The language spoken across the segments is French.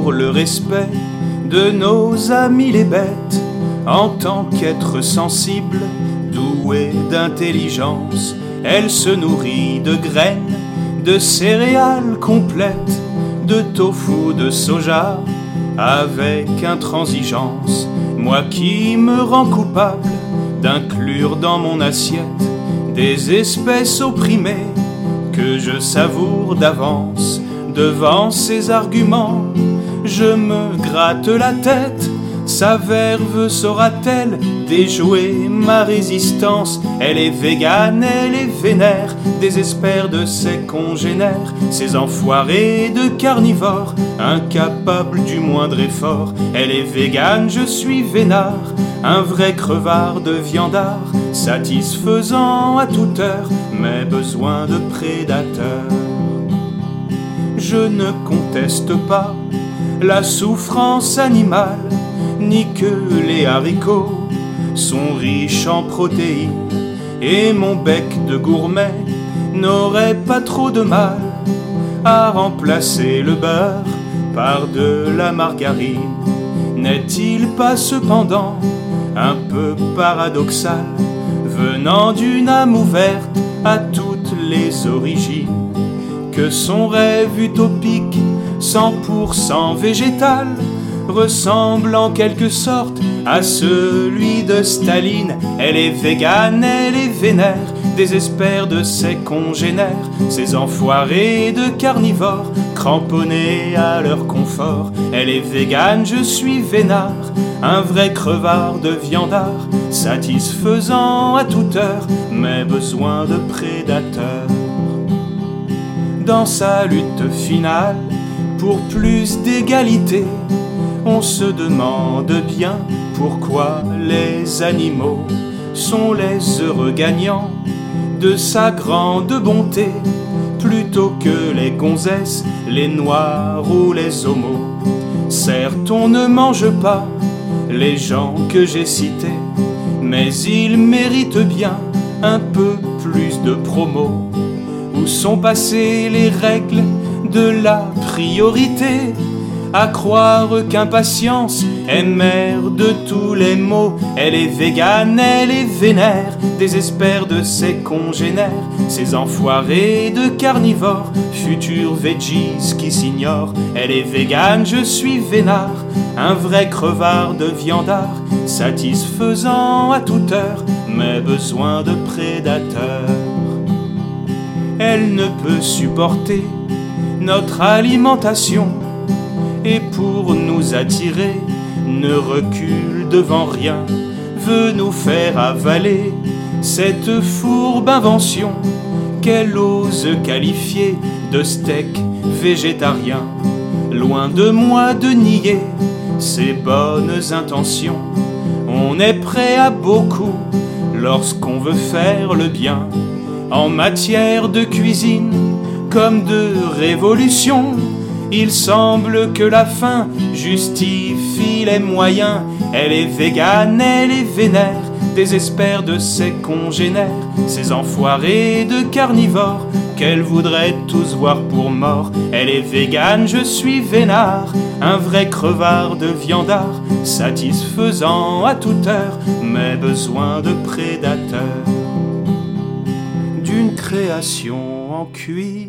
pour le respect de nos amis les bêtes, en tant qu'être sensible, doué d'intelligence, elle se nourrit de graines, de céréales complètes, de tofu, de soja, avec intransigeance. Moi qui me rends coupable d'inclure dans mon assiette des espèces opprimées que je savoure d'avance. Devant ces arguments, je me gratte la tête. Sa verve saura-t-elle déjouer ma résistance Elle est végane, elle est vénère, désespère de ses congénères, ces enfoirés de carnivores, incapables du moindre effort. Elle est végane, je suis vénard, un vrai crevard de viandard, satisfaisant à toute heure mes besoins de prédateur. Je ne conteste pas la souffrance animale, ni que les haricots sont riches en protéines, et mon bec de gourmet n'aurait pas trop de mal à remplacer le beurre par de la margarine. N'est-il pas cependant un peu paradoxal, venant d'une âme ouverte à toutes les origines, que son rêve utopique, 100% végétal, ressemble en quelque sorte à celui de Staline. Elle est végane, elle est vénère, désespère de ses congénères, ces enfoirés de carnivores, cramponnés à leur confort. Elle est végane, je suis vénard, un vrai crevard de viandard, satisfaisant à toute heure mes besoins de prédateur. Dans sa lutte finale, pour plus d'égalité, on se demande bien pourquoi les animaux sont les heureux gagnants de sa grande bonté, plutôt que les gonzesses, les noirs ou les homos. Certes, on ne mange pas les gens que j'ai cités, mais ils méritent bien un peu plus de promo. Où sont passées les règles de la priorité? À croire qu'impatience est mère de tous les maux. Elle est végane, elle est vénère, désespère de ses congénères, ces enfoirés de carnivores, futurs veggies qui s'ignorent. Elle est végane, je suis vénard, un vrai crevard de viandard, satisfaisant à toute heure mes besoins de prédateur. Elle ne peut supporter notre alimentation. Et pour nous attirer, ne recule devant rien, veut nous faire avaler cette fourbe invention qu'elle ose qualifier de steak végétarien. Loin de moi de nier ses bonnes intentions, on est prêt à beaucoup lorsqu'on veut faire le bien en matière de cuisine comme de révolution il semble que la fin justifie les moyens. Elle est végane, elle est vénère, désespère de ses congénères, ces enfoirés de carnivores qu'elle voudrait tous voir pour mort. Elle est végane, je suis vénard, un vrai crevard de viandard, satisfaisant à toute heure mes besoins de prédateur. D'une création en cuir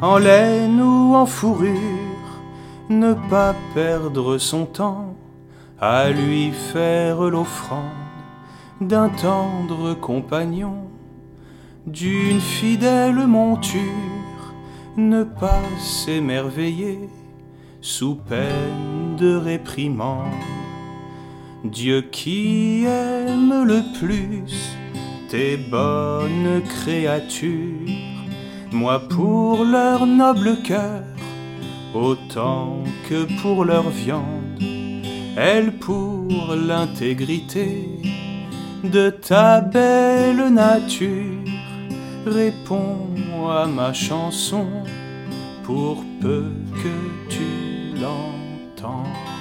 en laine ou en fourrure, ne pas perdre son temps à lui faire l'offrande d'un tendre compagnon, d'une fidèle monture, ne pas s'émerveiller sous peine de réprimande. Dieu qui aime le plus tes bonnes créatures, moi pour leur noble cœur, autant que pour leur viande, elle pour l'intégrité de ta belle nature, réponds à ma chanson pour peu que tu l'entends.